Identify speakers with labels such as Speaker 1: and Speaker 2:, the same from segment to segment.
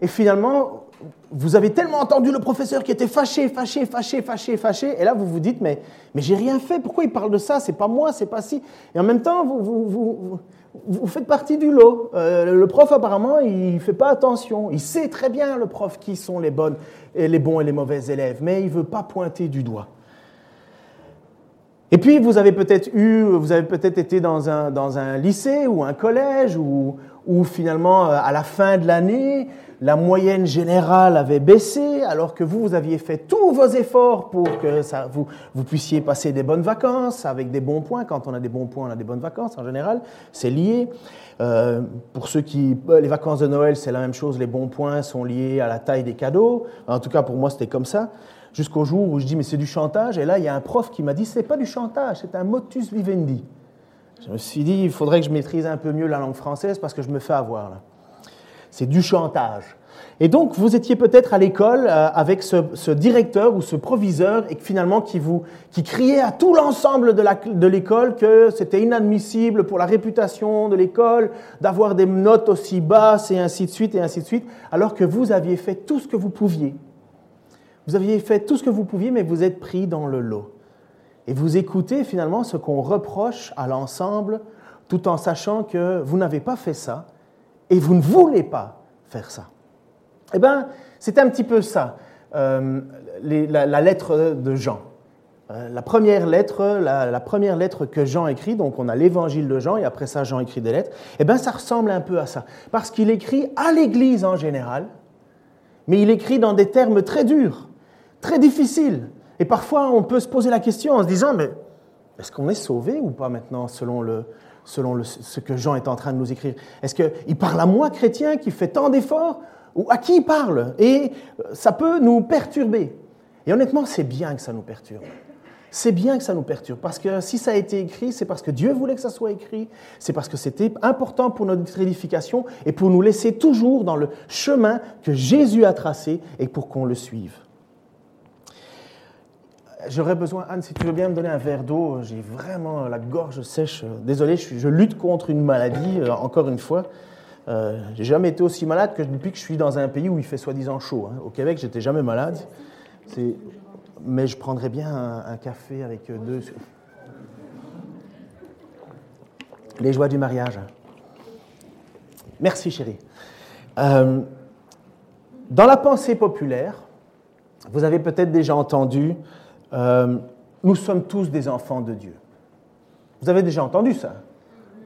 Speaker 1: et finalement, vous avez tellement entendu le professeur qui était fâché, fâché, fâché, fâché, fâché, et là vous vous dites, mais, mais j'ai rien fait, pourquoi il parle de ça? C'est pas moi, c'est pas si. Et en même temps, vous, vous, vous, vous faites partie du lot. Euh, le prof, apparemment, il ne fait pas attention. Il sait très bien, le prof, qui sont les, bonnes, et les bons et les mauvais élèves, mais il ne veut pas pointer du doigt. Et puis, vous avez peut-être eu, vous avez peut-être été dans un, dans un lycée ou un collège où, où finalement, euh, à la fin de l'année, la moyenne générale avait baissé, alors que vous, vous aviez fait tous vos efforts pour que vous, vous puissiez passer des bonnes vacances avec des bons points. Quand on a des bons points, on a des bonnes vacances en général. C'est lié. Euh, pour ceux qui, les vacances de Noël, c'est la même chose. Les bons points sont liés à la taille des cadeaux. En tout cas, pour moi, c'était comme ça. Jusqu'au jour où je dis, mais c'est du chantage. Et là, il y a un prof qui m'a dit, c'est pas du chantage, c'est un motus vivendi. Je me suis dit, il faudrait que je maîtrise un peu mieux la langue française parce que je me fais avoir là c'est du chantage. Et donc, vous étiez peut-être à l'école euh, avec ce, directeur ou ce proviseur et finalement qui, vous, qui criait à tout l'ensemble de l'école que c'était inadmissible pour la réputation de l'école d'avoir des notes aussi basses et ainsi de suite et ainsi de suite, alors que vous aviez fait tout ce que vous pouviez. Vous aviez fait tout ce que vous pouviez, mais vous êtes pris dans le lot. Et vous écoutez finalement ce qu'on reproche à l'ensemble, tout en sachant que vous n'avez pas fait ça, et vous ne voulez pas faire ça. Eh bien, c'est un petit peu ça, euh, la, lettre de Jean. Euh, première lettre, la, première lettre que Jean écrit, donc on a l'évangile de Jean et après ça Jean écrit des lettres, eh bien ça ressemble un peu à ça. Parce qu'il écrit à l'Église en général, mais il écrit dans des termes très durs, très difficiles. Et parfois on peut se poser la question en se disant, mais est-ce qu'on est sauvé ou pas maintenant selon le, selon ce que Jean est en train de nous écrire? Est-ce qu'il parle à moi, chrétien, qui fait tant d'efforts Ou à qui il parle? Et euh, ça peut nous perturber. Et honnêtement, c'est bien que ça nous perturbe. C'est bien que ça nous perturbe, parce que si ça a été écrit, c'est parce que Dieu voulait que ça soit écrit, c'est parce que c'était important pour notre édification et pour nous laisser toujours dans le chemin que Jésus a tracé et pour qu'on le suive. J'aurais besoin, Anne, si tu veux bien me donner un verre d'eau, j'ai vraiment la gorge sèche. Désolé, je, lutte contre une maladie, euh, encore une fois. Euh, j'ai jamais été aussi malade que depuis que je suis dans un pays où il fait soi-disant chaud. Hein. Au Québec, j'étais jamais malade. Mais je prendrais bien un, café avec deux. Les joies du mariage. Merci, chérie. Euh, dans la pensée populaire, vous avez peut-être déjà entendu euh, nous sommes tous des enfants de Dieu. Vous avez déjà entendu ça?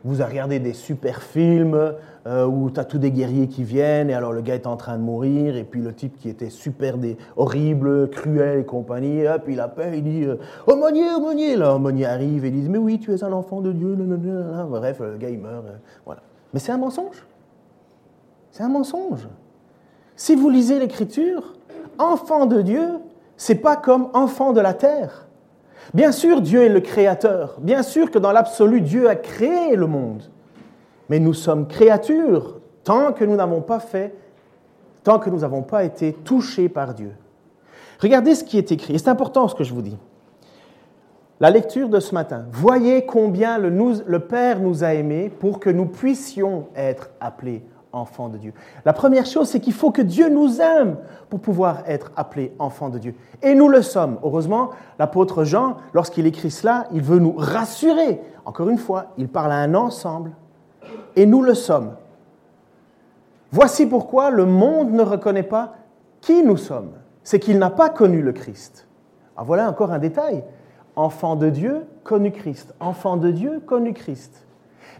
Speaker 1: Vous avez regardé des super films euh, où tu as tous des guerriers qui viennent et alors le gars est en train de mourir et puis le type qui était super horrible, cruel et compagnie, et puis il appelle, il dit euh, Aumônier, aumônier l'aumônier arrive et il dit Mais oui, tu es un enfant de Dieu. Bref, le gars il meurt. voilà. Mais c'est un mensonge. C'est un mensonge. Si vous lisez l'Écriture, enfant de Dieu, c'est pas comme enfant de la terre. Bien sûr, Dieu est le créateur. Bien sûr que dans l'absolu, Dieu a créé le monde. Mais nous sommes créatures tant que nous n'avons pas fait, tant que nous n'avons pas été touchés par Dieu. Regardez ce qui est écrit. C'est important ce que je vous dis. La lecture de ce matin. Voyez combien le, le Père nous a aimés pour que nous puissions être appelés enfants de Dieu. La première chose, c'est qu'il faut que Dieu nous aime pour pouvoir être appelés enfants de Dieu. Et nous le sommes. Heureusement, l'apôtre Jean, lorsqu'il écrit cela, il veut nous rassurer. Encore une fois, il parle à un ensemble. Et nous le sommes. Voici pourquoi le monde ne reconnaît pas qui nous sommes. C'est qu'il n'a pas connu le Christ. Ah, voilà encore un détail. Enfant de Dieu, connu Christ. Enfant de Dieu, connu Christ.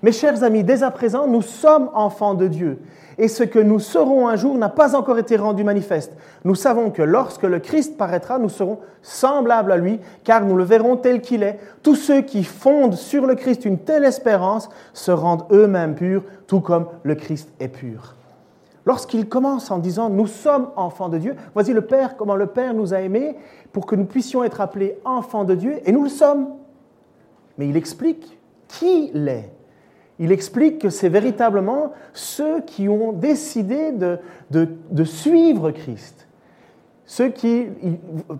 Speaker 1: Mes chers amis, dès à présent, nous sommes enfants de Dieu. Et ce que nous serons un jour n'a pas encore été rendu manifeste. Nous savons que lorsque le Christ paraîtra, nous serons semblables à lui, car nous le verrons tel qu'il est. Tous ceux qui fondent sur le Christ une telle espérance se rendent eux-mêmes purs, tout comme le Christ est pur. Lorsqu'il commence en disant nous sommes enfants de Dieu, voici le Père, comment le Père nous a aimés pour que nous puissions être appelés enfants de Dieu, et nous le sommes. Mais il explique qui l'est il explique que c'est véritablement ceux qui ont décidé de, suivre Christ. Ceux qui,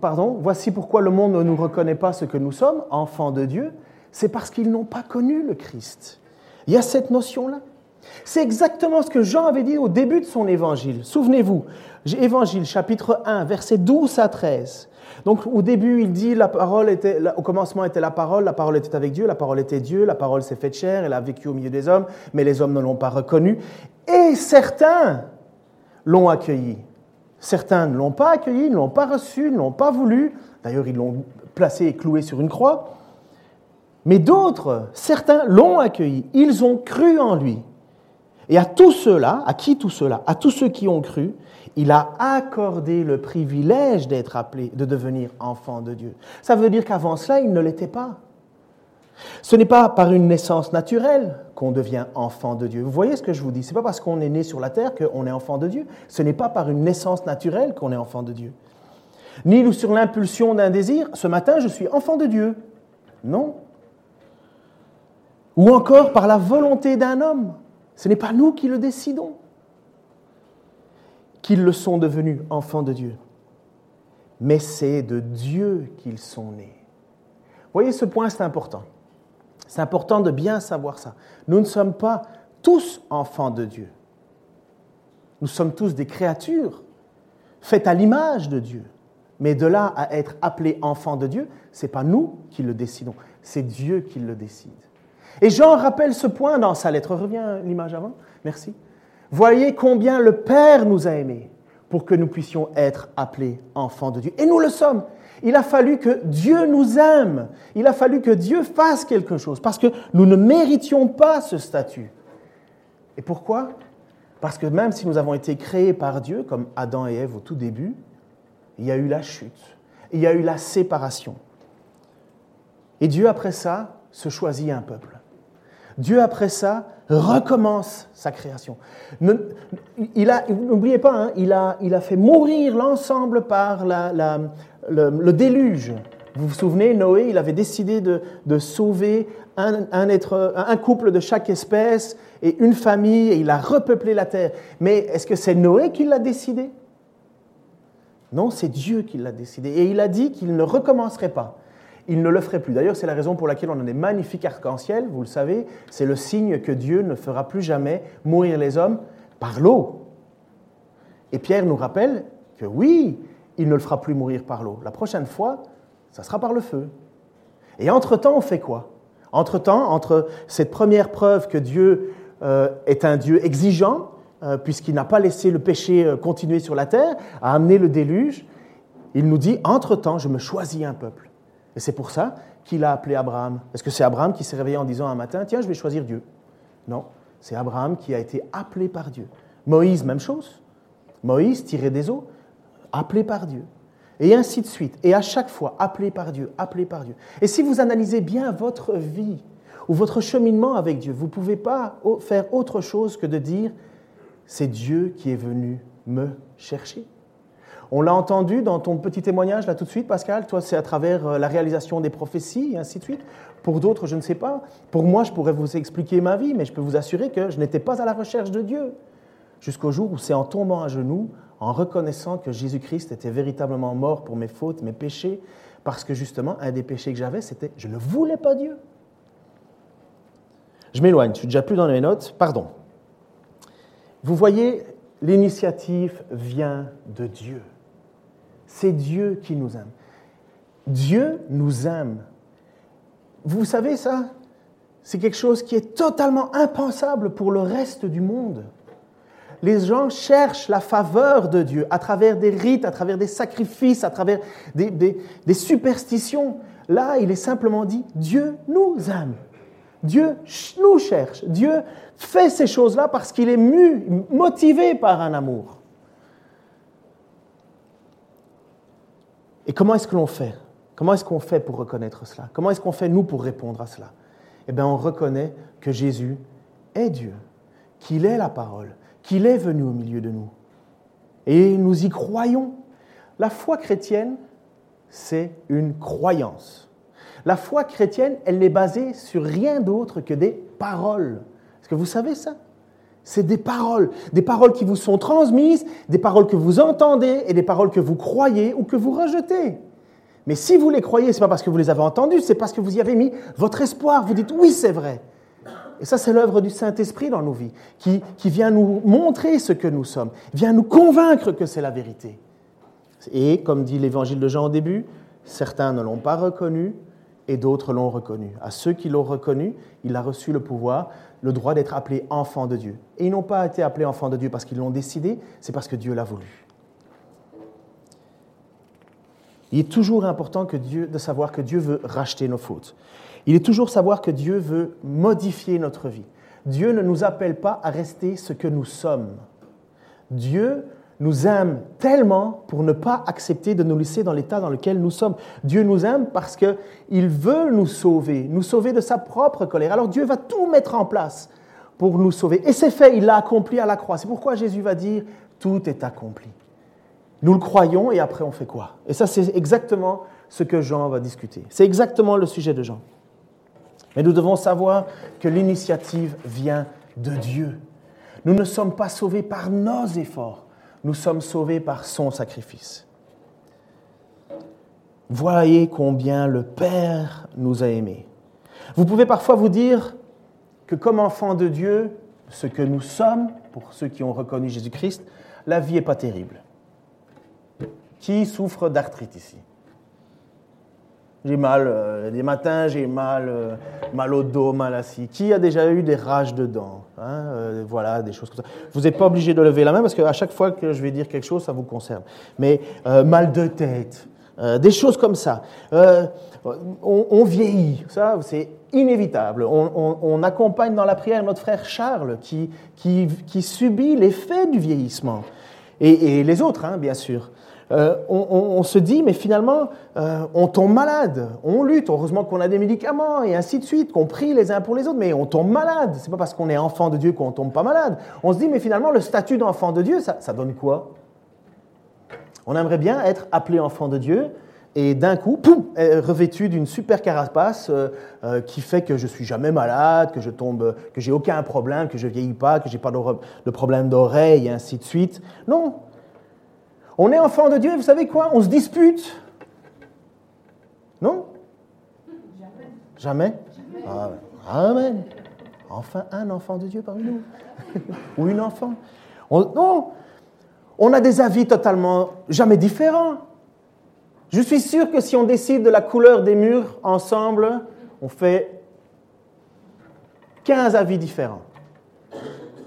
Speaker 1: pardon, voici pourquoi le monde ne nous reconnaît pas ce que nous sommes, enfants de Dieu, c'est parce qu'ils n'ont pas connu le Christ. Il y a cette notion-là. C'est exactement ce que Jean avait dit au début de son évangile. Souvenez-vous, évangile chapitre 1, versets 12 à 13. Donc au début, il dit, la parole était, au commencement était la parole, la parole était avec Dieu, la parole était Dieu, la parole s'est faite chair, elle a vécu au milieu des hommes, mais les hommes ne l'ont pas reconnu. Et certains l'ont accueilli. Certains ne l'ont pas accueilli, ne l'ont pas reçu, ne l'ont pas voulu. D'ailleurs, ils l'ont placé et cloué sur une croix. Mais d'autres, certains l'ont accueilli. Ils ont cru en lui. Et à tous ceux-là, à qui tous ceux-là À tous ceux qui ont cru, il a accordé le privilège d'être appelé, de devenir enfant de Dieu. Ça veut dire qu'avant cela, il ne l'était pas. Ce n'est pas par une naissance naturelle qu'on devient enfant de Dieu. Vous voyez ce que je vous dis? Ce n'est pas parce qu'on est né sur la terre qu'on est enfant de Dieu. Ce n'est pas par une naissance naturelle qu'on est enfant de Dieu. Ni sur l'impulsion d'un désir, ce matin je suis enfant de Dieu. Non. Ou encore par la volonté d'un homme. Ce n'est pas nous qui le décidons qu'ils le sont devenus enfants de Dieu, mais c'est de Dieu qu'ils sont nés. voyez, ce point, c'est important. C'est important de bien savoir ça. Nous ne sommes pas tous enfants de Dieu. Nous sommes tous des créatures faites à l'image de Dieu. Mais de là à être appelés enfants de Dieu, ce n'est pas nous qui le décidons, c'est Dieu qui le décide. Et Jean rappelle ce point dans sa lettre. Reviens l'image avant. Merci. Voyez combien le Père nous a aimés pour que nous puissions être appelés enfants de Dieu. Et nous le sommes. Il a fallu que Dieu nous aime. Il a fallu que Dieu fasse quelque chose parce que nous ne méritions pas ce statut. Et pourquoi? Parce que même si nous avons été créés par Dieu, comme Adam et Ève au tout début, il y a eu la chute, il y a eu la séparation. Et Dieu, après ça, se choisit un peuple. Dieu, après ça, recommence sa création. N'oubliez pas, hein, il, a, il, a, fait mourir l'ensemble par la, le, déluge. Vous vous souvenez, Noé, il avait décidé de, sauver un, être, un, couple de chaque espèce et une famille, et il a repeuplé la terre. Mais est-ce que c'est Noé qui l'a décidé? Non, c'est Dieu qui l'a décidé. Et il a dit qu'il ne recommencerait pas il ne le ferait plus. D'ailleurs, c'est la raison pour laquelle on a des magnifiques arcs-en-ciel, vous le savez, c'est le signe que Dieu ne fera plus jamais mourir les hommes par l'eau. Et Pierre nous rappelle que oui, il ne le fera plus mourir par l'eau. La prochaine fois, ça sera par le feu. Et entre-temps, on fait quoi? Entre-temps, entre cette première preuve que Dieu euh, est un Dieu exigeant, euh, puisqu'il n'a pas laissé le péché euh, continuer sur la terre, a amené le déluge, il nous dit, entre-temps, je me choisis un peuple. Et c'est pour ça qu'il a appelé Abraham. Est-ce que c'est Abraham qui s'est réveillé en disant un matin, tiens, je vais choisir Dieu Non, c'est Abraham qui a été appelé par Dieu. Moïse, même chose. Moïse, tiré des eaux, appelé par Dieu. Et ainsi de suite. Et à chaque fois, appelé par Dieu, appelé par Dieu. Et si vous analysez bien votre vie ou votre cheminement avec Dieu, vous ne pouvez pas faire autre chose que de dire, c'est Dieu qui est venu me chercher. On l'a entendu dans ton petit témoignage là tout de suite, Pascal. Toi, c'est à travers euh, la réalisation des prophéties et ainsi de suite. Pour d'autres, je ne sais pas. Pour moi, je pourrais vous expliquer ma vie, mais je peux vous assurer que je n'étais pas à la recherche de Dieu. Jusqu'au jour où c'est en tombant à genoux, en reconnaissant que Jésus-Christ était véritablement mort pour mes fautes, mes péchés, parce que justement, un des péchés que j'avais, c'était je ne voulais pas Dieu. Je m'éloigne, je suis déjà plus dans les notes, pardon. Vous voyez, l'initiative vient de Dieu. C'est Dieu qui nous aime. Dieu nous aime. Vous savez ça? C'est quelque chose qui est totalement impensable pour le reste du monde. Les gens cherchent la faveur de Dieu à travers des rites, à travers des sacrifices, à travers des, des superstitions. Là, il est simplement dit, Dieu nous aime. Dieu nous cherche. Dieu fait ces choses-là parce qu'il est mu, motivé par un amour. Et comment est-ce que l'on fait? Comment est-ce qu'on fait pour reconnaître cela? Comment est-ce qu'on fait, nous, pour répondre à cela? Eh bien, on reconnaît que Jésus est Dieu, qu'il est la parole, qu'il est venu au milieu de nous. Et nous y croyons. La foi chrétienne, c'est une croyance. La foi chrétienne, elle n'est basée sur rien d'autre que des paroles. Est-ce que vous savez ça? C'est des paroles, des paroles qui vous sont transmises, des paroles que vous entendez et des paroles que vous croyez ou que vous rejetez. Mais si vous les croyez, ce n'est pas parce que vous les avez entendues, c'est parce que vous y avez mis votre espoir. Vous dites oui, c'est vrai. Et ça, c'est l'œuvre du Saint-Esprit dans nos vies, qui, vient nous montrer ce que nous sommes, vient nous convaincre que c'est la vérité. Et comme dit l'évangile de Jean au début, certains ne l'ont pas reconnu et d'autres l'ont reconnu. À ceux qui l'ont reconnu, il a reçu le pouvoir, le droit d'être appelé enfant de Dieu. Et ils n'ont pas été appelés enfants de Dieu parce qu'ils l'ont décidé, c'est parce que Dieu l'a voulu. Il est toujours important que Dieu, de savoir que Dieu veut racheter nos fautes. Il est toujours savoir que Dieu veut modifier notre vie. Dieu ne nous appelle pas à rester ce que nous sommes. Dieu nous aime tellement pour ne pas accepter de nous laisser dans l'état dans lequel nous sommes. Dieu nous aime parce qu'il veut nous sauver, nous sauver de sa propre colère. Alors Dieu va tout mettre en place pour nous sauver. Et c'est fait, il l'a accompli à la croix. C'est pourquoi Jésus va dire, tout est accompli. Nous le croyons et après on fait quoi? Et ça c'est exactement ce que Jean va discuter. C'est exactement le sujet de Jean. Mais nous devons savoir que l'initiative vient de Dieu. Nous ne sommes pas sauvés par nos efforts, nous sommes sauvés par son sacrifice. Voyez combien le Père nous a aimés. Vous pouvez parfois vous dire que comme enfants de Dieu, ce que nous sommes, pour ceux qui ont reconnu Jésus-Christ, la vie n'est pas terrible. Qui souffre d'arthrite ici? J'ai mal, euh, des matins, j'ai mal, euh, mal au dos, mal assis. Qui a déjà eu des rages de dents hein, euh, Voilà, des choses comme ça. Vous n'êtes pas obligé de lever la main parce qu'à chaque fois que je vais dire quelque chose, ça vous concerne. Mais mal de tête, des choses comme ça. On, vieillit, ça c'est inévitable. On, accompagne dans la prière notre frère Charles qui, qui, subit l'effet du vieillissement. Et, et les autres, hein, bien sûr. Euh, on, se dit, mais finalement, euh, on tombe malade, on lutte, heureusement qu'on a des médicaments, et ainsi de suite, qu'on prie les uns pour les autres, mais on tombe malade. C'est pas parce qu'on est enfant de Dieu qu'on tombe pas malade. On se dit, mais finalement, le statut d'enfant de Dieu, ça, donne quoi? On aimerait bien être appelé enfant de Dieu, et d'un coup, poum, revêtu d'une super carapace euh, qui fait que je suis jamais malade, que je tombe, que j'ai aucun problème, que je vieillis pas, que j'ai pas de problème d'oreille, et ainsi de suite. Non, on est enfant de Dieu, vous savez quoi? On se dispute. Non? Jamais. Ah, amen. Enfin un enfant de Dieu parmi nous. Ou une enfant. non. On a des avis totalement jamais différents. Je suis sûr que si on décide de la couleur des murs ensemble, on fait 15 avis différents.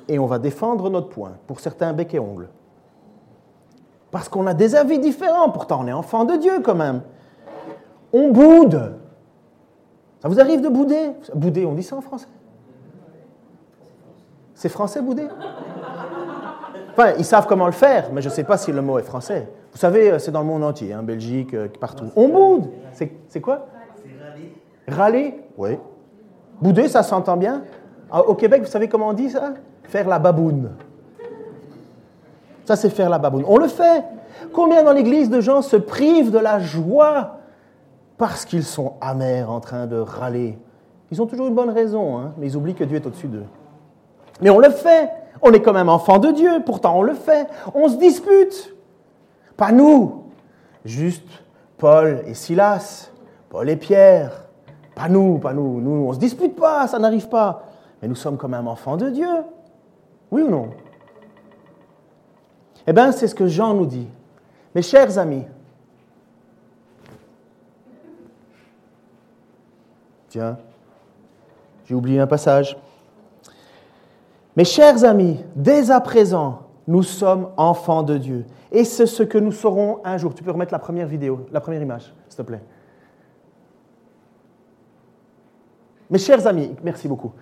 Speaker 1: Et on va défendre notre point, pour certains bec et ongles. Parce qu'on a des avis différents, pourtant on est enfant de Dieu quand même. On boude. Ça vous arrive de bouder? Bouder, on dit ça en français C'est français bouder? Enfin, ils savent comment le faire, mais je ne sais pas si le mot est français. Vous savez, euh, c'est dans le monde entier, en hein, Belgique, euh, partout. On boude. C'est quoi? C'est râler. Râler? Oui. Bouder, ça s'entend bien? Ah, au Québec, vous savez comment on dit ça? Faire la baboune. Ça, c'est faire la baboune. On le fait. Combien dans l'Église de gens se privent de la joie parce qu'ils sont amers en train de râler? Ils ont toujours une bonne raison, hein, mais ils oublient que Dieu est au-dessus d'eux. Mais on le fait. On est quand même enfant de Dieu, pourtant on le fait. On se dispute. Pas nous, juste Paul et Silas, Paul et Pierre. Pas nous, pas nous. Nous, on ne se dispute pas, ça n'arrive pas. Mais nous sommes quand même enfants de Dieu. Oui ou non? Eh bien, c'est ce que Jean nous dit. Mes chers amis, tiens, j'ai oublié un passage. Mes chers amis, dès à présent, nous sommes enfants de Dieu. Et c'est ce que nous serons un jour. Tu peux remettre la première vidéo, la première image, s'il te plaît. Mes chers amis, merci beaucoup.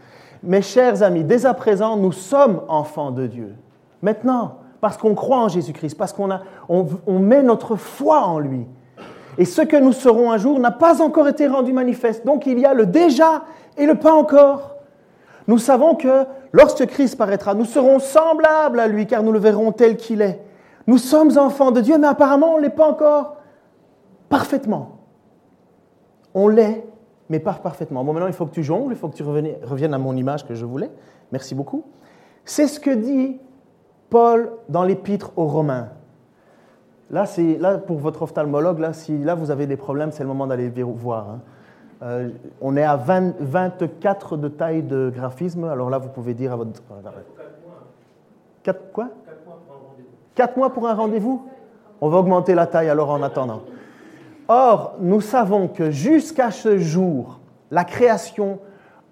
Speaker 1: Mes chers amis, dès à présent, nous sommes enfants de Dieu. Maintenant, parce qu'on croit en Jésus-Christ, parce qu'on on, met notre foi en lui. Et ce que nous serons un jour n'a pas encore été rendu manifeste. Donc il y a le déjà et le pas encore. Nous savons que lorsque Christ paraîtra, nous serons semblables à lui, car nous le verrons tel qu'il est. Nous sommes enfants de Dieu, mais apparemment on ne l'est pas encore parfaitement. On l'est, mais pas parfaitement. Bon, maintenant il faut que tu jongles, il faut que tu reviennes à mon image que je voulais. Merci beaucoup. C'est ce que dit Paul dans l'épître aux Romains. Là, là, pour votre ophtalmologue, là, si là vous avez des problèmes, c'est le moment d'aller voir. Hein. Euh, on est à 24 de taille de graphisme. Alors là, vous pouvez dire à votre. 4 quoi? 4 mois pour un rendez-vous? On va augmenter la taille alors en attendant. Or, nous savons que jusqu'à ce jour, la création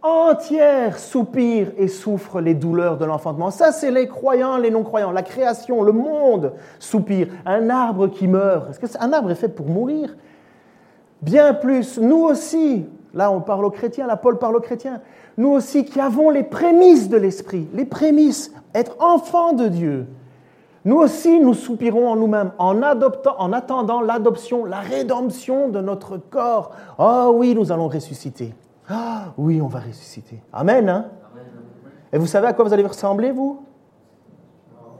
Speaker 1: entière soupire et souffre les douleurs de l'enfantement. Ça, c'est les croyants, les non-croyants. La création, le monde soupire. Un arbre qui meurt. Est-ce qu'un arbre est fait pour mourir? Bien plus, nous aussi, là on parle aux chrétiens, là Paul parle aux chrétiens, nous aussi qui avons les prémices de l'Esprit, les prémices, être enfants de Dieu, nous aussi nous soupirons en nous-mêmes en attendant l'adoption, la rédemption de notre corps. Oh oui, nous allons ressusciter. Ah oui, on va ressusciter. Amen. Hein? Et vous savez à quoi vous allez ressembler, vous?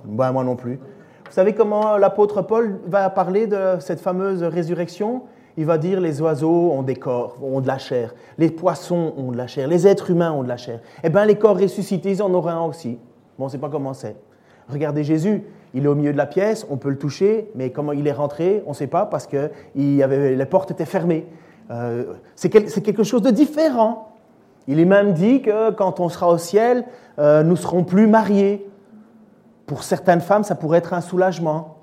Speaker 1: Ben, Moi non plus. Vous savez comment l'apôtre Paul va parler de cette fameuse résurrection? Il va dire les oiseaux ont des corps, ont de la chair, les poissons ont de la chair, les êtres humains ont de la chair. Eh bien, les corps ressuscités, ils en auront un aussi. Bon, on ne sait pas comment c'est. Regardez Jésus, il est au milieu de la pièce, on peut le toucher, mais comment il est rentré, on ne sait pas parce que il avait, les portes étaient fermées. Euh, c'est quelque chose de différent. Il est même dit que quand on sera au ciel, euh, nous serons plus mariés. Pour certaines femmes, ça pourrait être un soulagement.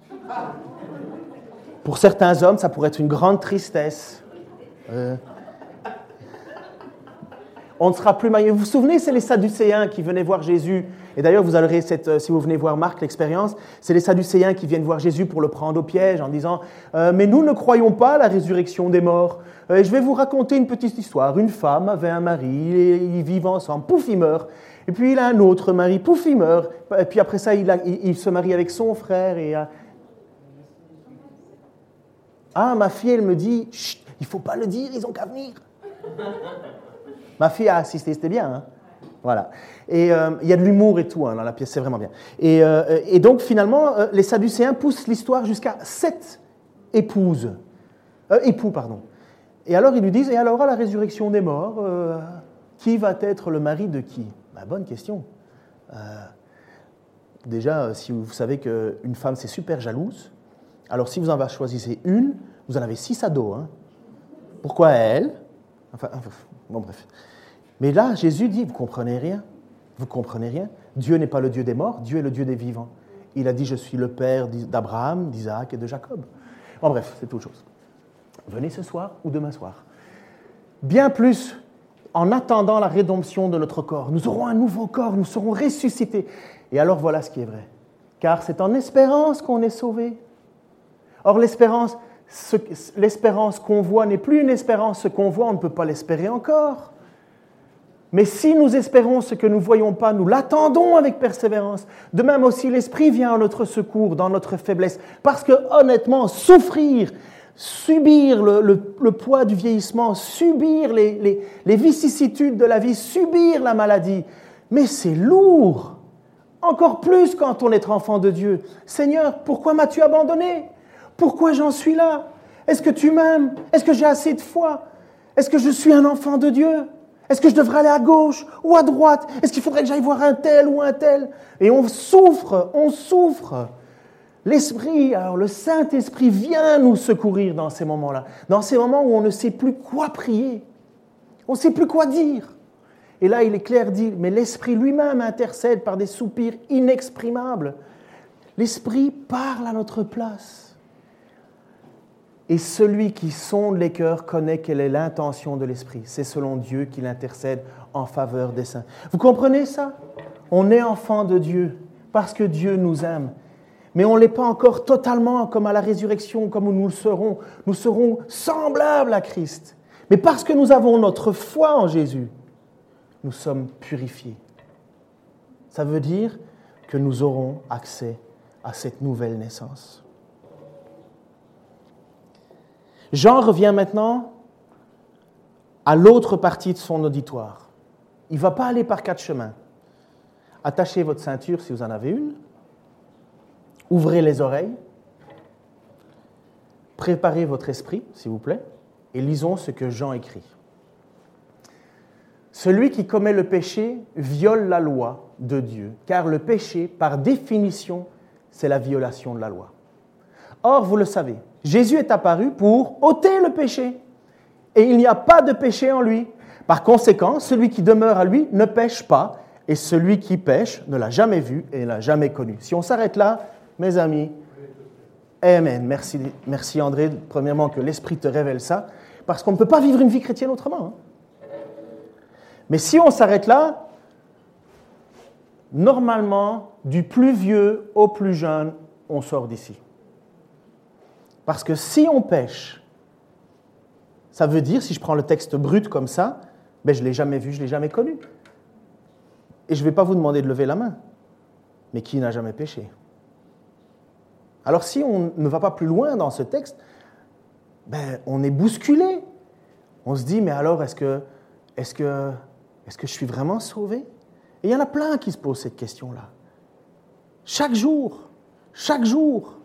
Speaker 1: Pour certains hommes, ça pourrait être une grande tristesse. Euh, on ne sera plus marié. Vous vous souvenez, c'est les Sadducéens qui venaient voir Jésus. Et d'ailleurs, vous aurez cette, euh, si vous venez voir Marc, l'expérience, c'est les Sadducéens qui viennent voir Jésus pour le prendre au piège en disant euh, Mais nous ne croyons pas à la résurrection des morts. je vais vous raconter une petite histoire. Une femme avait un mari, ils vivent ensemble, pouf, il meurt. Et puis il a un autre mari, pouf, il meurt. Et puis après ça, il, se marie avec son frère ah, ma fille, elle me dit, Chut, il faut pas le dire, ils ont qu'à venir. ma fille a assisté, c'était bien. Hein voilà. Et euh, il y a de l'humour et tout hein, dans la pièce, c'est vraiment bien. Et, euh, donc finalement, euh, les Sadducéens poussent l'histoire jusqu'à sept épouses, époux, pardon. Et alors ils lui disent, et alors à la résurrection des morts, qui va être le mari de qui? Bah, Bonne question. déjà, si vous savez qu'une femme, c'est super jalouse, alors si vous en choisissez une, vous en avez six ados. Hein. Pourquoi elle? Enfin, bon bref. Mais là, Jésus dit, vous comprenez rien. Vous comprenez rien. Dieu n'est pas le Dieu des morts, Dieu est le Dieu des vivants. Il a dit, je suis le Père d'Abraham, d'Isaac et de Jacob. Bon bref, c'est autre chose. Venez ce soir ou demain soir. Bien plus, en attendant la rédemption de notre corps, nous aurons un nouveau corps, nous serons ressuscités. Et alors voilà ce qui est vrai. Car c'est en espérance qu'on est sauvé. Or, l'espérance, l'espérance qu'on voit n'est plus une espérance. Ce qu'on voit, on ne peut pas l'espérer encore. Mais si nous espérons ce que nous ne voyons pas, nous l'attendons avec persévérance. De même aussi, l'Esprit vient à notre secours dans notre faiblesse. Parce que honnêtement, souffrir, subir le, poids du vieillissement, subir les, les vicissitudes de la vie, subir la maladie, mais c'est lourd. Encore plus quand on est enfant de Dieu. Seigneur, pourquoi m'as-tu abandonné? Pourquoi j'en suis là? Est-ce que tu m'aimes? Est-ce que j'ai assez de foi? Est-ce que je suis un enfant de Dieu? Est-ce que je devrais aller à gauche ou à droite? Est-ce qu'il faudrait que j'aille voir un tel ou un tel? Et on souffre, on souffre. L'Esprit, alors le Saint-Esprit vient nous secourir dans ces moments-là, dans ces moments où on ne sait plus quoi prier, on ne sait plus quoi dire. Et là, il est clair dit, mais l'Esprit lui-même intercède par des soupirs inexprimables. L'Esprit parle à notre place. Et celui qui sonde les cœurs connaît quelle est l'intention de l'Esprit. C'est selon Dieu qu'il intercède en faveur des saints. Vous comprenez ça? On est enfant de Dieu parce que Dieu nous aime. Mais on ne l'est pas encore totalement comme à la résurrection, comme nous le serons. Nous serons semblables à Christ. Mais parce que nous avons notre foi en Jésus, nous sommes purifiés. Ça veut dire que nous aurons accès à cette nouvelle naissance. Jean revient maintenant à l'autre partie de son auditoire. Il ne va pas aller par quatre chemins. Attachez votre ceinture si vous en avez une. Ouvrez les oreilles. Préparez votre esprit, s'il vous plaît, et lisons ce que Jean écrit. Celui qui commet le péché viole la loi de Dieu, car le péché, par définition, c'est la violation de la loi. Or, vous le savez, Jésus est apparu pour ôter le péché. et il n'y a pas de péché en lui. Par conséquent, celui qui demeure à lui ne pêche pas, et celui qui pêche ne l'a jamais vu et ne l'a jamais connu. Si on s'arrête là, mes amis, Amen. Merci, merci André, premièrement, que l'Esprit te révèle ça, parce qu'on ne peut pas vivre une vie chrétienne autrement. Hein. Mais si on s'arrête là, normalement, du plus vieux au plus jeune, on sort d'ici. Parce que si on pêche, ça veut dire, si je prends le texte brut comme ça, ben je ne l'ai jamais vu, je ne l'ai jamais connu. Et je ne vais pas vous demander de lever la main. Mais qui n'a jamais péché? Alors si on ne va pas plus loin dans ce texte, ben, on est bousculé. On se dit, mais alors est-ce que, est que, est que je suis vraiment sauvé? Et il y en a plein qui se posent cette question-là. Chaque jour, chaque jour.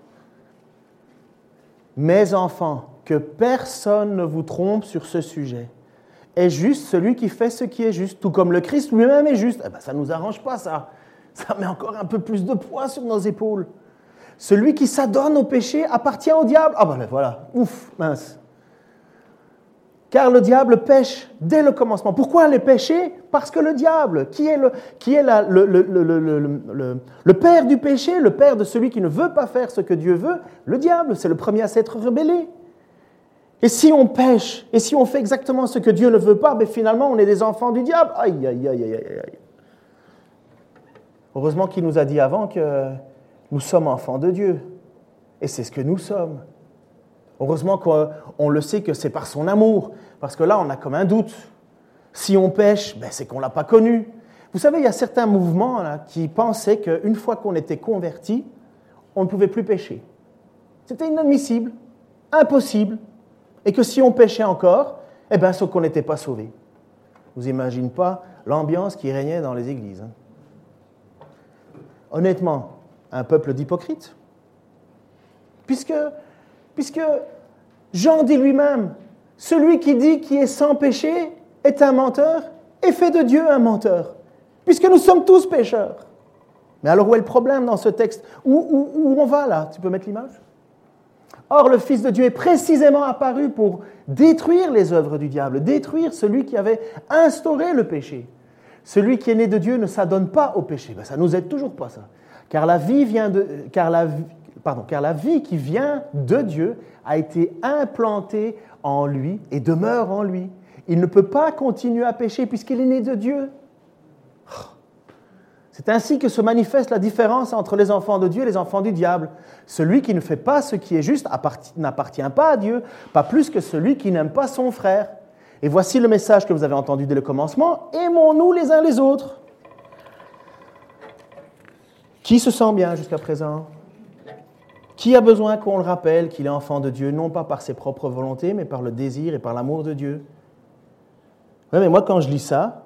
Speaker 1: Mes enfants, que personne ne vous trompe sur ce sujet. Est juste celui qui fait ce qui est juste, tout comme le Christ lui-même est juste. Eh ben, ça ne nous arrange pas, ça. Ça met encore un peu plus de poids sur nos épaules. Celui qui s'adonne au péché appartient au diable. Ah ben voilà, ouf, mince. Car le diable pêche dès le commencement. Pourquoi les péchés Parce que le diable, qui est, le, qui est le, père du péché, le père de celui qui ne veut pas faire ce que Dieu veut, le diable, c'est le premier à s'être rebellé. Et si on pêche, et si on fait exactement ce que Dieu ne veut pas, ben finalement on est des enfants du diable. Aïe, aïe, aïe, aïe, aïe. Heureusement qu'il nous a dit avant que nous sommes enfants de Dieu. Et c'est ce que nous sommes. Heureusement qu'on le sait que c'est par son amour, parce que là, on a comme un doute. Si on pêche, ben c'est qu'on ne l'a pas connu. Vous savez, il y a certains mouvements qui pensaient qu'une fois qu'on était converti, on ne pouvait plus pêcher. C'était inadmissible, impossible, et que si on pêchait encore, eh bien, c'est qu'on n'était pas sauvé. Vous imaginez pas l'ambiance qui régnait dans les églises. Hein. Honnêtement, un peuple d'hypocrites. Puisque Puisque Jean dit lui-même, celui qui dit qu'il est sans péché est un menteur et fait de Dieu un menteur, puisque nous sommes tous pécheurs. Mais alors où est le problème dans ce texte? Où, où, on va là? Tu peux mettre l'image? Or, le Fils de Dieu est précisément apparu pour détruire les œuvres du diable, détruire celui qui avait instauré le péché. Celui qui est né de Dieu ne s'adonne pas au péché. Ben, ça nous aide toujours pas, ça. Car la vie vient de, car la, pardon, car la vie qui vient de Dieu a été implantée en lui et demeure en lui. Il ne peut pas continuer à pécher puisqu'il est né de Dieu. C'est ainsi que se manifeste la différence entre les enfants de Dieu et les enfants du diable. Celui qui ne fait pas ce qui est juste n'appartient pas à Dieu, pas plus que celui qui n'aime pas son frère. Et voici le message que vous avez entendu dès le commencement, aimons-nous les uns les autres. Qui se sent bien jusqu'à présent? Qui a besoin qu'on le rappelle qu'il est enfant de Dieu, non pas par ses propres volontés, mais par le désir et par l'amour de Dieu? Oui, mais moi, quand je lis ça,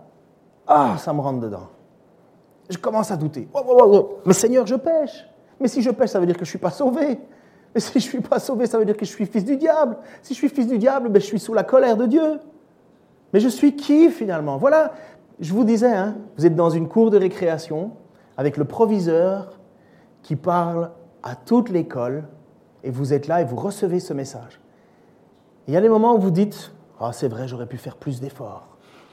Speaker 1: ah, ça me rentre dedans. Je commence à douter. Oh, oh, oh, mais Seigneur, je pêche. Mais si je pêche, ça veut dire que je ne suis pas sauvé. Mais si je ne suis pas sauvé, ça veut dire que je suis fils du diable. Si je suis fils du diable, ben, je suis sous la colère de Dieu. Mais je suis qui finalement? Voilà, je vous disais, hein, vous êtes dans une cour de récréation avec le proviseur qui parle à toute l'école et vous êtes là et vous recevez ce message. Il y a des moments où vous dites Ah, c'est vrai, j'aurais pu faire plus d'efforts.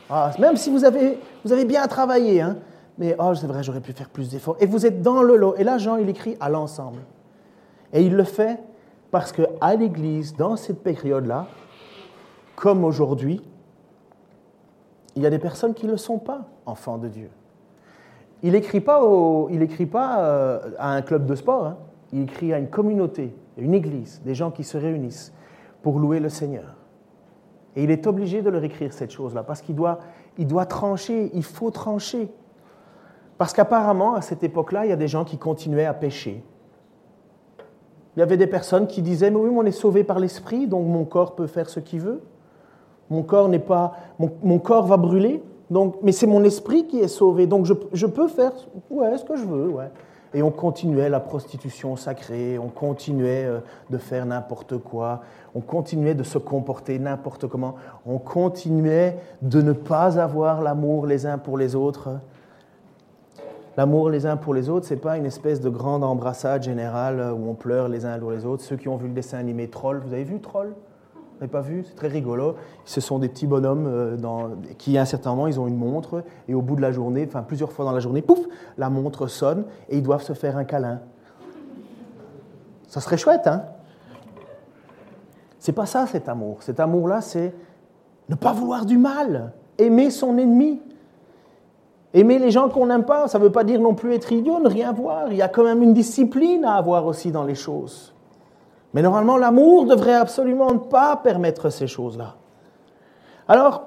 Speaker 1: Ah, même si vous avez, vous avez bien travaillé, hein, mais oh, c'est vrai, j'aurais pu faire plus d'efforts. Et vous êtes dans le lot. Et là, Jean, il écrit à l'ensemble. Et il le fait parce qu'à l'Église, dans cette période-là, comme aujourd'hui, il y a des personnes qui ne sont pas enfants de Dieu. Il n'écrit pas, il écrit pas euh, à un club de sport. Hein il écrit à une communauté, une église, des gens qui se réunissent pour louer le Seigneur. Et il est obligé de leur écrire cette chose-là, parce qu'il doit, il doit trancher, il faut trancher. Parce qu'apparemment, à cette époque-là, il y a des gens qui continuaient à pécher. Il y avait des personnes qui disaient, mais oui, on est sauvé par l'Esprit, donc mon corps peut faire ce qu'il veut. Mon corps n'est pas, mon, corps va brûler, donc, mais c'est mon esprit qui est sauvé, donc je, peux faire ouais, ce que je veux. Et on continuait la prostitution sacrée, on continuait euh, de faire n'importe quoi, on continuait de se comporter n'importe comment, on continuait de ne pas avoir l'amour les uns pour les autres. L'amour les uns pour les autres, ce n'est pas une espèce de grande embrassade générale où on pleure les uns pour les autres. Ceux qui ont vu le dessin animé Troll, vous avez vu Troll? Vous n'avez pas vu? C'est très rigolo. Ce sont des petits bonhommes euh, qui, à un certain moment, ils ont une montre et au bout de la journée, enfin plusieurs fois dans la journée, pouf, la montre sonne et ils doivent se faire un câlin. Ça serait chouette, hein? C'est pas ça cet amour. Cet amour-là, c'est ne pas vouloir du mal, aimer son ennemi. Aimer les gens qu'on n'aime pas, ça ne veut pas dire non plus être idiot, ne rien voir. Il y a quand même une discipline à avoir aussi dans les choses. Mais normalement, l'amour devrait absolument ne pas permettre ces choses-là. Alors,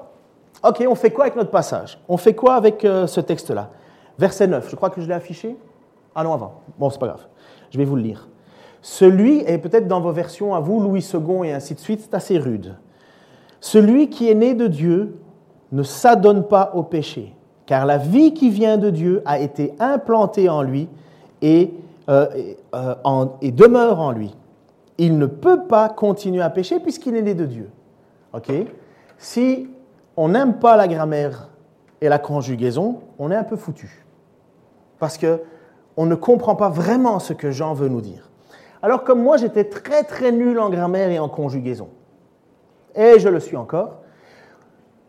Speaker 1: ok, on fait quoi avec notre passage? On fait quoi avec euh, ce texte-là? Verset 9, je crois que je l'ai affiché. Ah non, avant. Bon, c'est pas grave. Je vais vous le lire. Celui, et peut-être dans vos versions à vous, Louis II et ainsi de suite, c'est assez rude. Celui qui est né de Dieu ne s'adonne pas au péché, car la vie qui vient de Dieu a été implantée en lui et, euh, euh, et demeure en lui il ne peut pas continuer à pécher puisqu'il est né de Dieu. Si on n'aime pas la grammaire et la conjugaison, on est un peu foutu. Parce que on ne comprend pas vraiment ce que Jean veut nous dire. Alors comme moi, j'étais très très nul en grammaire et en conjugaison, et je le suis encore,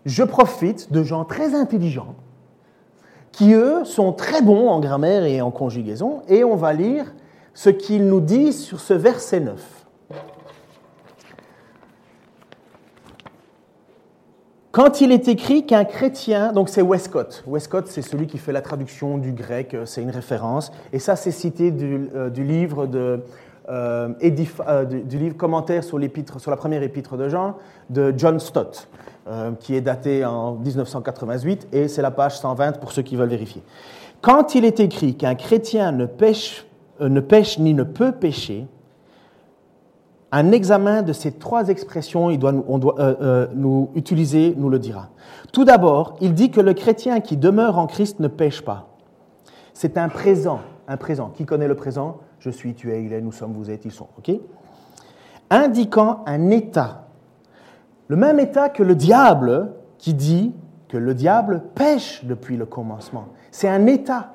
Speaker 1: je profite de gens très intelligents qui, eux, sont très bons en grammaire et en conjugaison, et on va lire ce qu'ils nous disent sur ce verset 9. Quand il est écrit qu'un chrétien, donc c'est Westcott, Westcott c'est celui qui fait la traduction du grec, euh, c'est une référence, et ça c'est cité du, euh, livre euh, du, livre commentaire sur, sur la première épître de Jean de John Stott, qui est daté en 1988, et c'est la page 120 pour ceux qui veulent vérifier. Quand il est écrit qu'un chrétien ne pêche, ne pêche ni ne peut pécher, un examen de ces trois expressions, on doit euh, euh, nous utiliser, nous le dira. Tout d'abord, il dit que le chrétien qui demeure en Christ ne pêche pas. C'est un présent, un présent. Qui connaît le présent? Je suis, tu es, il est, nous sommes, vous êtes, ils sont. Ok? Indiquant un état. Le même état que le diable qui dit que le diable pêche depuis le commencement. C'est un état.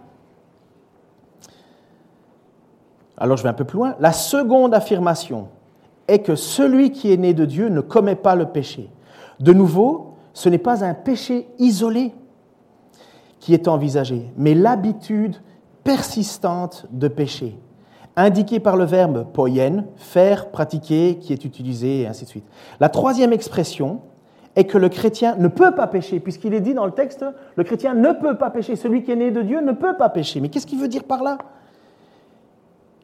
Speaker 1: Alors je vais un peu plus loin. La seconde affirmation, est que celui qui est né de Dieu ne commet pas le péché. De nouveau, ce n'est pas un péché isolé qui est envisagé, mais l'habitude persistante de pécher, indiquée par le verbe poien, faire, pratiquer, qui est utilisé, et ainsi de suite. La troisième expression est que le chrétien ne peut pas pécher, puisqu'il est dit dans le texte, le chrétien ne peut pas pécher, celui qui est né de Dieu ne peut pas pécher. Mais qu'est-ce qu'il veut dire par là?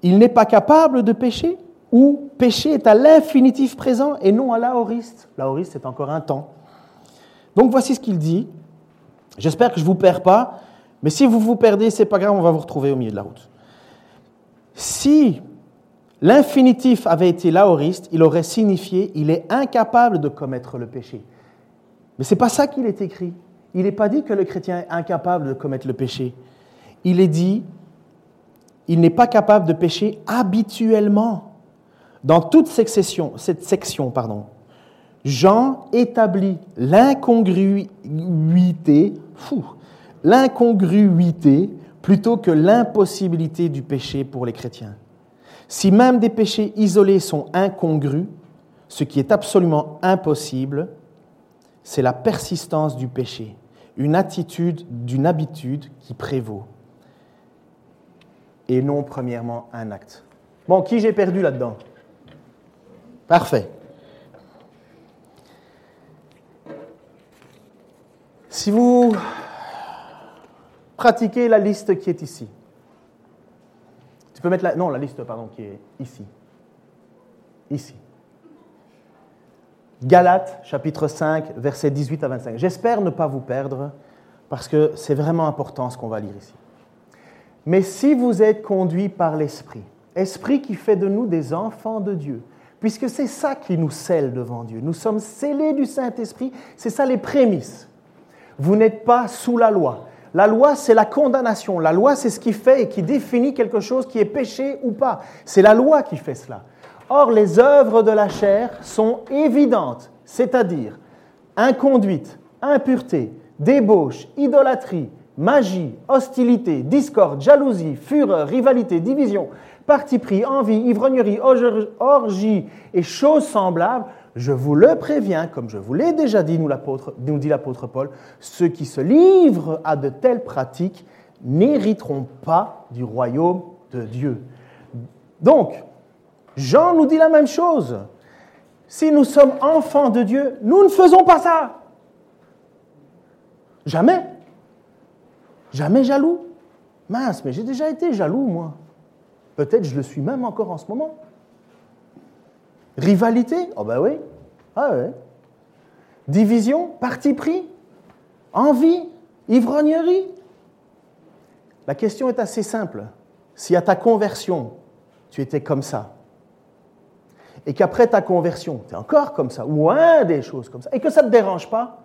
Speaker 1: Il n'est pas capable de pécher? Où péché est à l'infinitif présent et non à l'aoriste. L'aoriste, c'est encore un temps. Donc voici ce qu'il dit. J'espère que je ne vous perds pas, mais si vous vous perdez, c'est pas grave, on va vous retrouver au milieu de la route. Si l'infinitif avait été l'aoriste, il aurait signifié il est incapable de commettre le péché. Mais ce n'est pas ça qu'il est écrit. Il n'est pas dit que le chrétien est incapable de commettre le péché. Il est dit il n'est pas capable de pécher habituellement. Dans toute cette section, cette section pardon, Jean établit l'incongruité, l'incongruité plutôt que l'impossibilité du péché pour les chrétiens. Si même des péchés isolés sont incongrus, ce qui est absolument impossible, c'est la persistance du péché, une attitude d'une habitude qui prévaut, et non premièrement un acte. Bon, qui j'ai perdu là-dedans? Parfait. Si vous pratiquez la liste qui est ici, tu peux mettre la, non, la liste, pardon, qui est ici. Ici. Galates, chapitre 5, versets 18 à 25. J'espère ne pas vous perdre parce que c'est vraiment important ce qu'on va lire ici. Mais si vous êtes conduits par l'Esprit, Esprit qui fait de nous des enfants de Dieu, puisque c'est ça qui nous scelle devant Dieu. Nous sommes scellés du Saint-Esprit, c'est ça les prémices. Vous n'êtes pas sous la loi. La loi, c'est la condamnation. La loi, c'est ce qui fait et qui définit quelque chose qui est péché ou pas. C'est la loi qui fait cela. Or, les œuvres de la chair sont évidentes, c'est-à-dire inconduite, impureté, débauche, idolâtrie, magie, hostilité, discorde, jalousie, fureur, rivalité, division, parti pris, envie, ivrognerie, orgie et choses semblables, Je vous le préviens, comme je vous l'ai déjà dit, nous, nous dit l'apôtre Paul, ceux qui se livrent à de telles pratiques n'hériteront pas du royaume de Dieu. Donc, Jean nous dit la même chose. Si nous sommes enfants de Dieu, nous ne faisons pas ça. Jamais. Jamais jaloux. Mince, mais j'ai déjà été jaloux, moi. Peut-être je le suis même encore en ce moment. Rivalité Oh ben oui. Ah ouais. Division, parti pris, envie, ivrognerie. La question est assez simple. Si à ta conversion, tu étais comme ça, et qu'après ta conversion, tu es encore comme ça, ou un des choses comme ça, et que ça ne te dérange pas,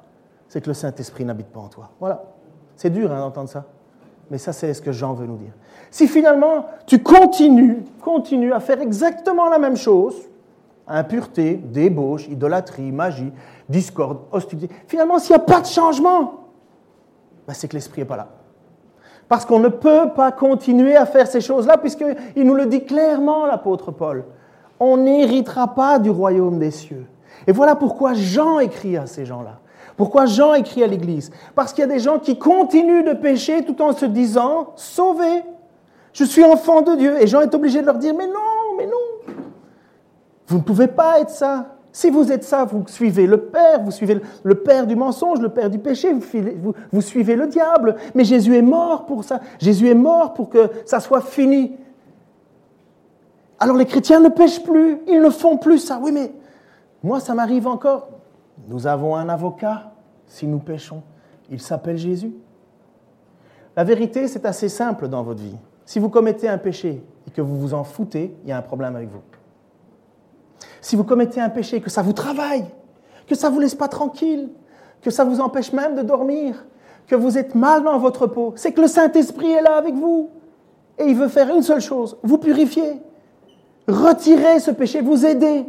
Speaker 1: c'est que le Saint-Esprit n'habite pas en toi. Voilà. C'est dur hein, d'entendre ça. Mais ça, c'est ce que Jean veut nous dire. Si finalement, tu continues, continues à faire exactement la même chose, impureté, débauche, idolâtrie, magie, discorde, hostilité, finalement, s'il n'y a pas de changement, ben, c'est que l'Esprit n'est pas là. Parce qu'on ne peut pas continuer à faire ces choses-là, puisqu'il nous le dit clairement, l'apôtre Paul. On n'héritera pas du royaume des cieux. Et voilà pourquoi Jean écrit à ces gens-là. Pourquoi Jean écrit à l'Église Parce qu'il y a des gens qui continuent de pécher tout en se disant sauvé. Je suis enfant de Dieu. Et Jean est obligé de leur dire mais non, mais non. Vous ne pouvez pas être ça. Si vous êtes ça, vous suivez le Père, vous suivez le Père du mensonge, le Père du péché, vous, suivez le diable. Mais Jésus est mort pour ça. Jésus est mort pour que ça soit fini. Alors les chrétiens ne pêchent plus, ils ne font plus ça. Oui, mais moi, ça m'arrive encore. Nous avons un avocat si nous péchons. Il s'appelle Jésus. La vérité, c'est assez simple dans votre vie. Si vous commettez un péché et que vous vous en foutez, il y a un problème avec vous. Si vous commettez un péché, que ça vous travaille, que ça ne vous laisse pas tranquille, que ça vous empêche même de dormir, que vous êtes mal dans votre peau, c'est que le Saint-Esprit est là avec vous. Et il veut faire une seule chose, vous purifier. Retirer ce péché, vous aider.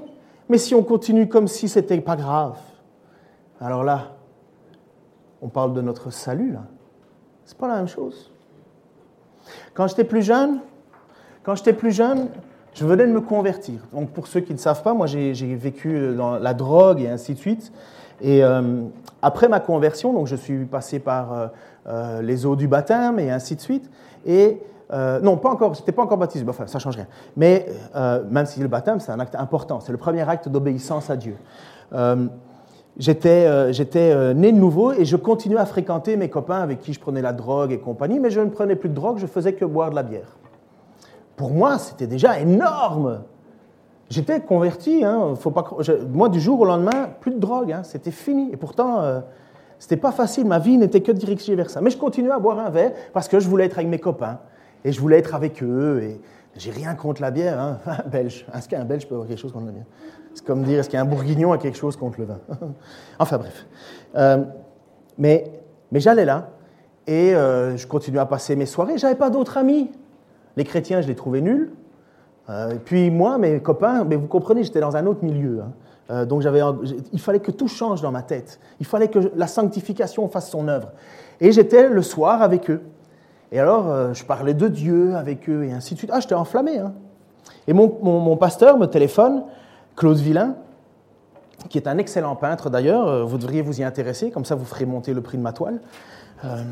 Speaker 1: Mais si on continue comme si ce n'était pas grave, alors là, on parle de notre salut, là. C'est pas la même chose. Quand j'étais plus jeune, quand j'étais plus jeune, je venais de me convertir. Donc pour ceux qui ne savent pas, moi j'ai vécu dans la drogue et ainsi de suite. Et euh, après ma conversion, donc je suis passé par euh, euh, les eaux du baptême et ainsi de suite. Et non, pas encore, n'étais pas encore baptisé, enfin ça change rien. Mais même si le baptême c'est un acte important, c'est le premier acte d'obéissance à Dieu. J'étais, euh, euh, né de nouveau et je continuais à fréquenter mes copains avec qui je prenais la drogue et compagnie, mais je ne prenais plus de drogue, je faisais que boire de la bière. Pour moi, c'était déjà énorme. J'étais converti, hein, moi du jour au lendemain, plus de drogue, hein, c'était fini. Et pourtant, euh, c'était pas facile, ma vie n'était que dirigée vers ça. Mais je continuais à boire un verre parce que je voulais être avec mes copains et je voulais être avec eux. Et j'ai rien contre la bière, hein, belge. Est-ce qu'un belge peut avoir quelque chose contre la bière c'est comme dire, est-ce qu'un bourguignon a quelque chose contre le vin? Enfin bref. Euh, mais mais j'allais là et euh, je continuais à passer mes soirées. J'avais pas d'autres amis. Les chrétiens, je les trouvais nuls. Euh, puis moi, mes copains, mais vous comprenez, j'étais dans un autre milieu. Hein. donc j'avais, il fallait que tout change dans ma tête. Il fallait que la sanctification fasse son œuvre. Et j'étais le soir avec eux. Et alors, je parlais de Dieu avec eux et ainsi de suite. Ah, j'étais enflammé. Hein. Et mon, mon, pasteur me téléphone Claude Villain, qui est un excellent peintre d'ailleurs, euh, vous devriez vous y intéresser, comme ça vous ferez monter le prix de ma toile, euh,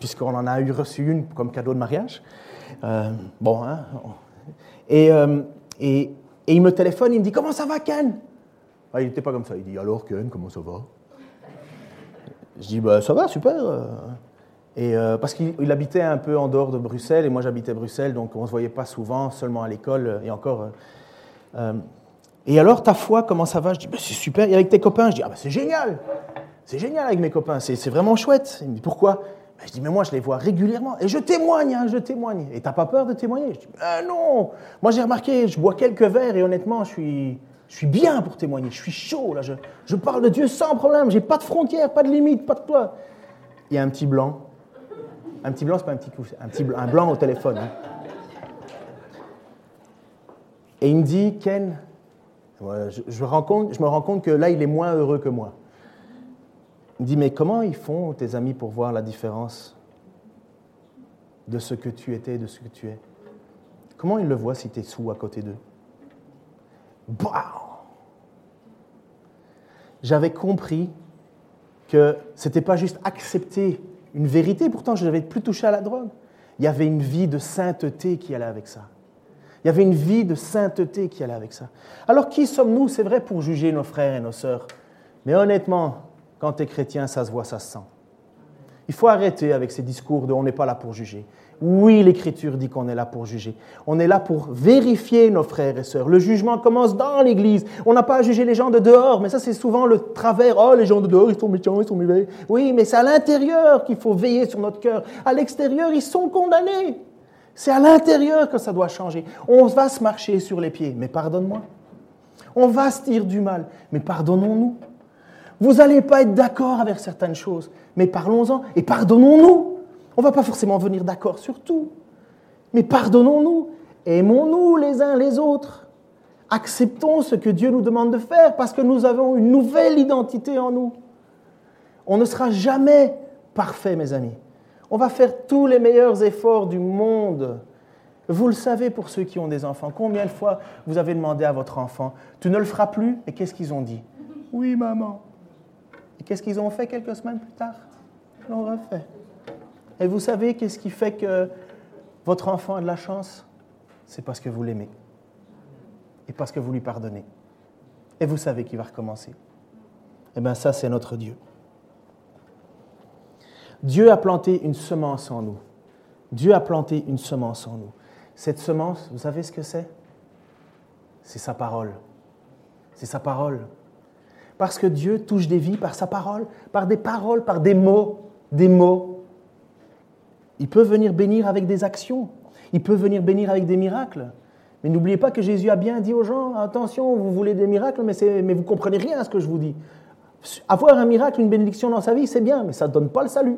Speaker 1: puisqu'on en a eu reçu une comme cadeau de mariage. Euh, bon, hein, et, il me téléphone, il me dit Comment ça va, Ken? Ah, Il n'était pas comme ça, il dit Alors, Ken, comment ça va? Je dis bah, Ça va, super. Et, parce qu'il habitait un peu en dehors de Bruxelles, et moi j'habitais Bruxelles, donc on ne se voyait pas souvent, seulement à l'école, et encore. Et alors, ta foi, comment ça va? Je dis, bah, c'est super. Et avec tes copains? Je dis, ah, bah, c'est génial. C'est génial avec mes copains, c'est vraiment chouette. Il me dit, pourquoi? Bah, Je dis, mais moi, je les vois régulièrement. Et je témoigne, hein, je témoigne. Et t'as pas peur de témoigner? Je dis, bah, non. Moi, j'ai remarqué, je bois quelques verres et honnêtement, je suis, je suis bien pour témoigner. Je suis chaud, là. Je, je parle de Dieu sans problème. J'ai pas de frontières, pas de limites, pas de toi. Il y a un petit blanc. Un petit blanc, c'est pas un petit coup, un, petit, un blanc au téléphone. Hein. Et il me dit, Ken, je, me rends compte que là, il est moins heureux que moi. Il me dit, mais comment ils font, tes amis, pour voir la différence de ce que tu étais et de ce que tu es? Comment ils le voient si tu es sous à côté d'eux? J'avais compris que ce n'était pas juste accepter une vérité, pourtant je n'avais plus touché à la drogue. Il y avait une vie de sainteté qui allait avec ça. Il y avait une vie de sainteté qui allait avec ça. Alors qui sommes-nous, c'est vrai, pour juger nos frères et nos sœurs Mais honnêtement, quand tu es chrétien, ça se voit, ça se sent. Il faut arrêter avec ces discours de on n'est pas là pour juger. Oui, l'Écriture dit qu'on est là pour juger. On est là pour vérifier nos frères et sœurs. Le jugement commence dans l'Église. On n'a pas à juger les gens de dehors, mais ça c'est souvent le travers. Oh, les gens de dehors, ils sont méchants, ils sont mauvais. Oui, mais c'est à l'intérieur qu'il faut veiller sur notre cœur. À l'extérieur, ils sont condamnés. C'est à l'intérieur que ça doit changer. On va se marcher sur les pieds, mais pardonne-moi. On va se dire du mal, mais pardonnons-nous. Vous n'allez pas être d'accord avec certaines choses, mais parlons-en et pardonnons-nous. On ne va pas forcément venir d'accord sur tout, mais pardonnons-nous, aimons-nous les uns les autres. Acceptons ce que Dieu nous demande de faire parce que nous avons une nouvelle identité en nous. On ne sera jamais parfait, mes amis. On va faire tous les meilleurs efforts du monde. Vous le savez pour ceux qui ont des enfants. Combien de fois vous avez demandé à votre enfant, tu ne le feras plus? Et qu'est-ce qu'ils ont dit Oui, maman. Et qu'est-ce qu'ils ont fait quelques semaines plus tard Ils l'ont refait. Et vous savez qu'est-ce qui fait que votre enfant a de la chance? C'est parce que vous l'aimez. Et parce que vous lui pardonnez. Et vous savez qu'il va recommencer. Eh bien ça, c'est notre Dieu. Dieu a planté une semence en nous. Dieu a planté une semence en nous. Cette semence, vous savez ce que c'est? C'est sa parole. C'est sa parole. Parce que Dieu touche des vies par sa parole, par des paroles, par des mots, des mots. Il peut venir bénir avec des actions. Il peut venir bénir avec des miracles. Mais n'oubliez pas que Jésus a bien dit aux gens, attention, vous voulez des miracles, mais, mais vous ne comprenez rien à ce que je vous dis. Avoir un miracle, une bénédiction dans sa vie, c'est bien, mais ça ne donne pas le salut.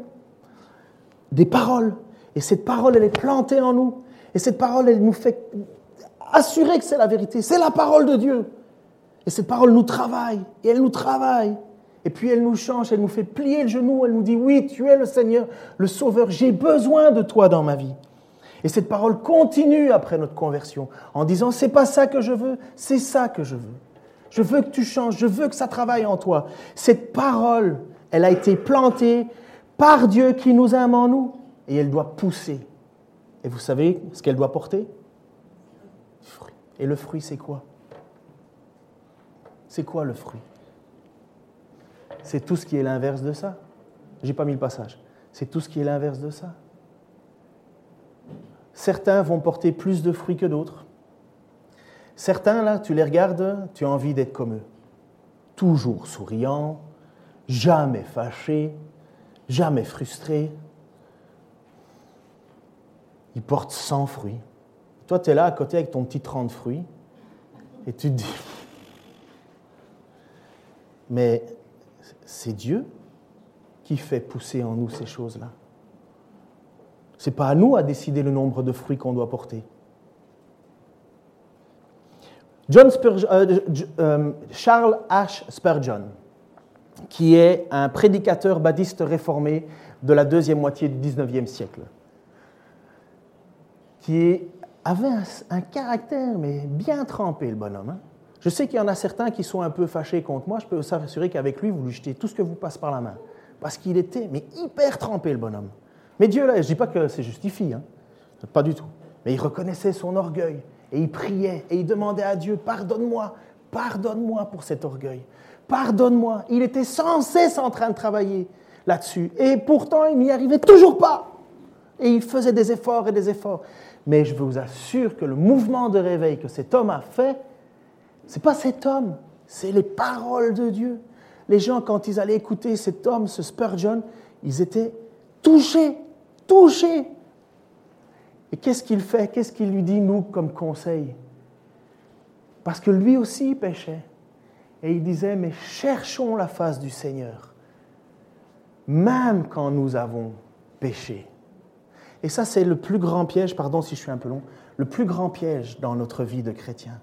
Speaker 1: Des paroles. Et cette parole, elle est plantée en nous. Et cette parole, elle nous fait assurer que c'est la vérité. C'est la parole de Dieu. Et cette parole nous travaille. Et elle nous travaille. Et puis elle nous change, elle nous fait plier le genou, elle nous dit, oui, tu es le Seigneur, le Sauveur, j'ai besoin de toi dans ma vie. Et cette parole continue après notre conversion en disant, c'est pas ça que je veux, c'est ça que je veux. Je veux que tu changes, je veux que ça travaille en toi. Cette parole, elle a été plantée par Dieu qui nous aime en nous et elle doit pousser. Et vous savez ce qu'elle doit porter? Et le fruit, c'est quoi? C'est quoi le fruit? C'est tout ce qui est l'inverse de ça. J'ai pas mis le passage. C'est tout ce qui est l'inverse de ça. Certains vont porter plus de fruits que d'autres. Certains, là, tu les regardes, tu as envie d'être comme eux. Toujours souriant, jamais fâché, jamais frustré. Ils portent 100 fruits. Toi, tu es là à côté avec ton petit 30 fruits et tu te dis, mais c'est Dieu qui fait pousser en nous ces choses-là. Ce n'est pas à nous à décider le nombre de fruits qu'on doit porter. John euh, euh, Charles H. Spurgeon, qui est un prédicateur baptiste réformé de la deuxième moitié du XIXe siècle, qui avait un, un, caractère mais bien trempé, le bonhomme. Hein. Je sais qu'il y en a certains qui sont un peu fâchés contre moi. Je peux vous assurer qu'avec lui, vous lui jetez tout ce que vous passe par la main. Parce qu'il était mais hyper trempé, le bonhomme. Mais Dieu, là, je ne dis pas que c'est justifié, hein. pas du tout. Mais il reconnaissait son orgueil et il priait et il demandait à Dieu, pardonne-moi, pardonne-moi pour cet orgueil. Pardonne-moi. Il était sans cesse en train de travailler là-dessus. Et pourtant, il n'y arrivait toujours pas. Et il faisait des efforts et des efforts. Mais je vous assure que le mouvement de réveil que cet homme a fait, ce n'est pas cet homme, c'est les paroles de Dieu. Les gens, quand ils allaient écouter cet homme, ce Spurgeon, ils étaient touchés, touchés. Et qu'est-ce qu'il fait? Qu'est-ce qu'il lui dit, nous, comme conseil? Parce que lui aussi péchait. Et il disait, mais cherchons la face du Seigneur, même quand nous avons péché. Et ça, c'est le plus grand piège, pardon si je suis un peu long, le plus grand piège dans notre vie de chrétien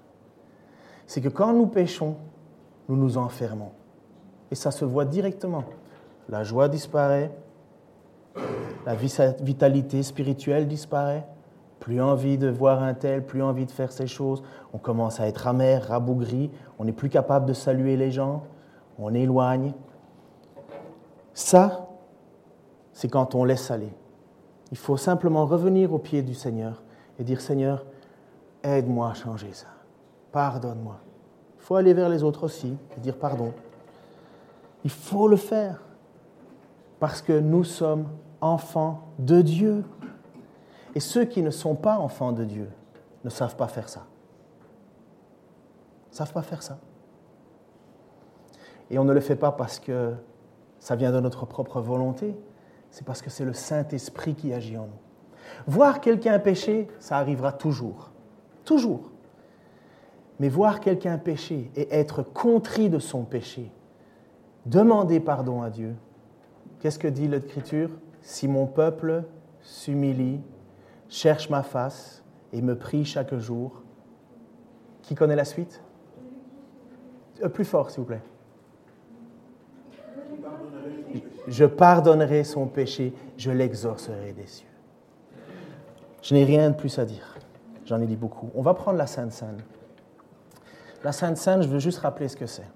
Speaker 1: c'est que quand nous péchons, nous nous enfermons. Et ça se voit directement. La joie disparaît, la vitalité spirituelle disparaît, plus envie de voir un tel, plus envie de faire ces choses, on commence à être amer, rabougri, on n'est plus capable de saluer les gens, on éloigne. Ça, c'est quand on laisse aller. Il faut simplement revenir au pied du Seigneur et dire Seigneur, aide-moi à changer ça. Pardonne-moi. Il faut aller vers les autres aussi et dire pardon. Il faut le faire parce que nous sommes enfants de Dieu. Et ceux qui ne sont pas enfants de Dieu ne savent pas faire ça. Ne savent pas faire ça. Et on ne le fait pas parce que ça vient de notre propre volonté, c'est parce que c'est le Saint-Esprit qui agit en nous. Voir quelqu'un pécher, ça arrivera toujours. Toujours. Mais voir quelqu'un pécher et être contrit de son péché, demander pardon à Dieu, qu'est-ce que dit l'Écriture? Si mon peuple s'humilie, cherche ma face et me prie chaque jour, qui connaît la suite? Euh, Plus fort, s'il vous plaît. Je pardonnerai son péché, je l'exorcerai des cieux. Je n'ai rien de plus à dire. J'en ai dit beaucoup. On va prendre la Sainte Seine. La Sainte Seine, je veux juste rappeler ce que c'est.